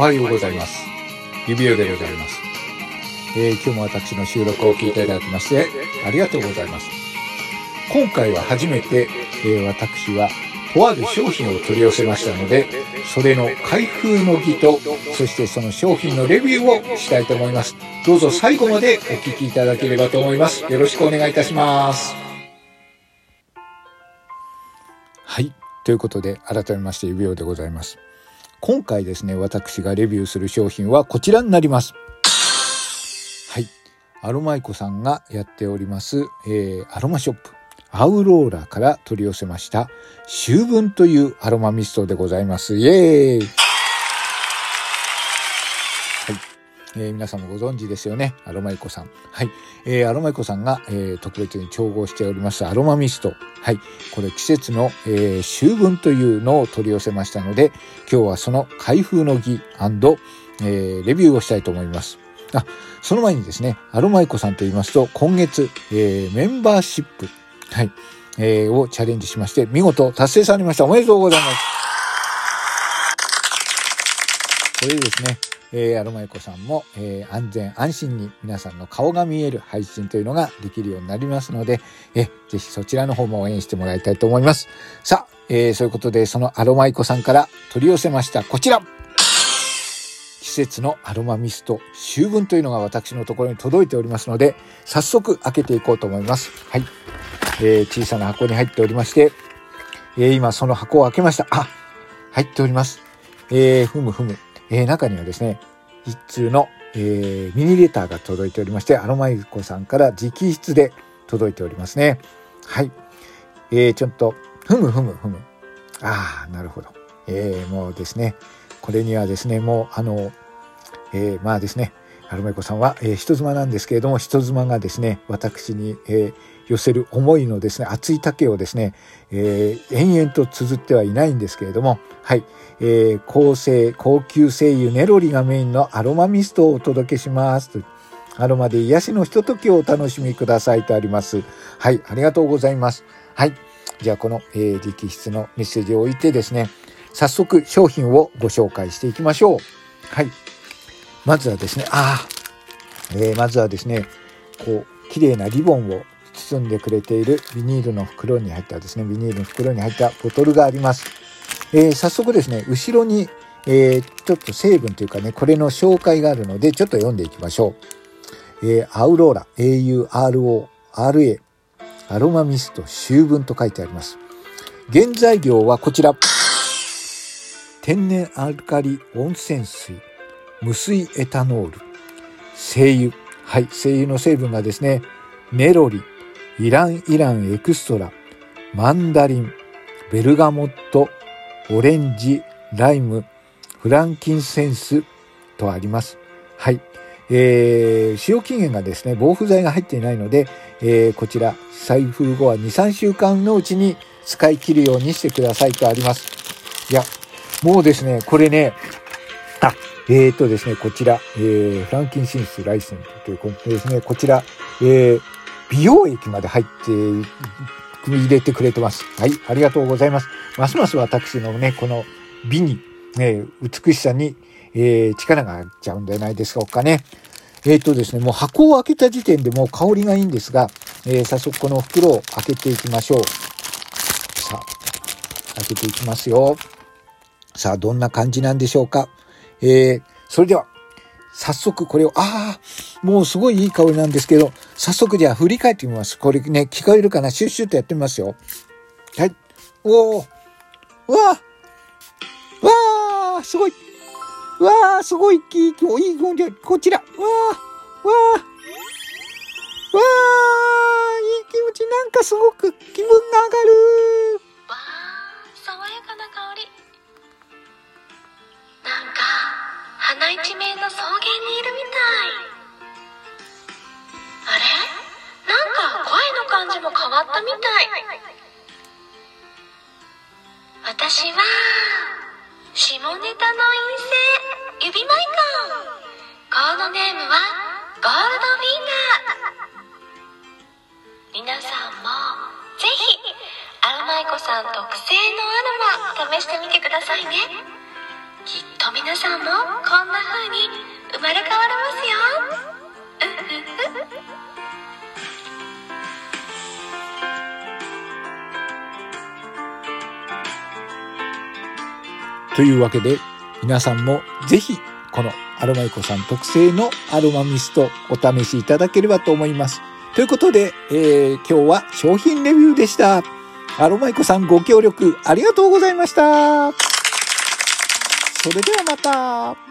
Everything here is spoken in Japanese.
おはようございます。指輪でございます。えー、今日も私の収録を聞いていただきましてありがとうございます。今回は初めて、えー、私はとある商品を取り寄せましたので、それの開封の儀と、そしてその商品のレビューをしたいと思います。どうぞ最後までお聞きいただければと思います。よろしくお願いいたします。はい。ということで、改めまして指輪でございます。今回ですね、私がレビューする商品はこちらになります。はい。アロマイコさんがやっております、えー、アロマショップ、アウローラから取り寄せました、秋分というアロマミストでございます。イエーイえー、皆さんもご存知ですよね。アロマイコさん。はい。えー、アロマイコさんが、えー、特別に調合しておりますアロマミスト。はい。これ季節の、えー、秋分というのを取り寄せましたので、今日はその開封の儀えー、レビューをしたいと思います。あ、その前にですね、アロマイコさんと言いますと、今月、えー、メンバーシップ、はい、えー、をチャレンジしまして、見事達成されました。おめでとうございます。これですね、えー、アロマエコさんも、えー、安全安心に皆さんの顔が見える配信というのができるようになりますので、えー、ぜひそちらの方も応援してもらいたいと思います。さあ、えー、そういうことで、そのアロマイコさんから取り寄せました、こちら季節のアロマミスト、秋分というのが私のところに届いておりますので、早速開けていこうと思います。はい。えー、小さな箱に入っておりまして、えー、今その箱を開けました。あ、入っております。えー、ふむふむ。えー、中にはですね、一通の、えー、ミニレターが届いておりまして、アロマユコさんから直筆で届いておりますね。はい。えー、ちょっと、ふむふむふむ。ああ、なるほど。えー、もうですね、これにはですね、もう、あの、えー、まあですね、アロマイコさんは、えー、人妻なんですけれども、人妻がですね、私に、えー、寄せる思いのですね、熱い丈をですね、えー、延々と綴ってはいないんですけれども、はい、えー、高性、高級精油ネロリがメインのアロマミストをお届けします。アロマで癒しのひとときをお楽しみくださいとあります。はい、ありがとうございます。はい、じゃあこの、えー、直筆のメッセージを置いてですね、早速商品をご紹介していきましょう。はい。まずはですね、ああ、えー、まずはですね、こう、綺麗なリボンを包んでくれているビニールの袋に入ったですね、ビニールの袋に入ったボトルがあります。えー、早速ですね、後ろに、えー、ちょっと成分というかね、これの紹介があるので、ちょっと読んでいきましょう。えー、アウローラ、AURORA、アロマミスト、秋分と書いてあります。原材料はこちら。天然アルカリ温泉水、無水エタノール、精油。はい、精油の成分がですね、ネロリ、イランイランエクストラ、マンダリン、ベルガモット、オレンジ、ライム、フランキンセンスとあります。はい。えー、使用期限がですね、防腐剤が入っていないので、えー、こちら、財布後は2、3週間のうちに使い切るようにしてくださいとあります。いや、もうですね、これね、あ、えーとですね、こちら、えー、フランキンセンスライセンスということですね、こちら、えー、美容液まで入って組み入れてくれてます。はい、ありがとうございます。ますます私のね、この美に、ね、美しさに、えー、力が入っちゃうんじゃないでしょうかね。えっ、ー、とですね、もう箱を開けた時点でもう香りがいいんですが、えー、早速この袋を開けていきましょう。さあ、開けていきますよ。さあ、どんな感じなんでしょうか。えー、それでは、早速これを、ああ、もうすごいいい香りなんですけど、早速じゃあ振り返ってみます。これね、聞こえるかな？シュッシュッとやってみますよ。はい。おお。うわわあすごい。わあすごい、いい、いい気持ち、こちら。わあわあわあいい気持ち、なんかすごく気分が上がる。わあ爽やかな香り。花一面の草原にいるみたい。あれ？なんか声の感じも変わったみたい。私は、下ネタの陰性、指マイコン。コードネームは、ゴールドフィンガー。皆さんも、ぜひ、アロマイコさん特製のアロマ、試してみてくださいね。きっと皆さんもこんな風まれ変われますよ というわけで、皆さんもぜひ、このアロマイコさん特製のアロマミストお試しいただければと思います。ということで、えー今日は商品レビューでした。アロマイコさんご協力ありがとうございました。それではまた。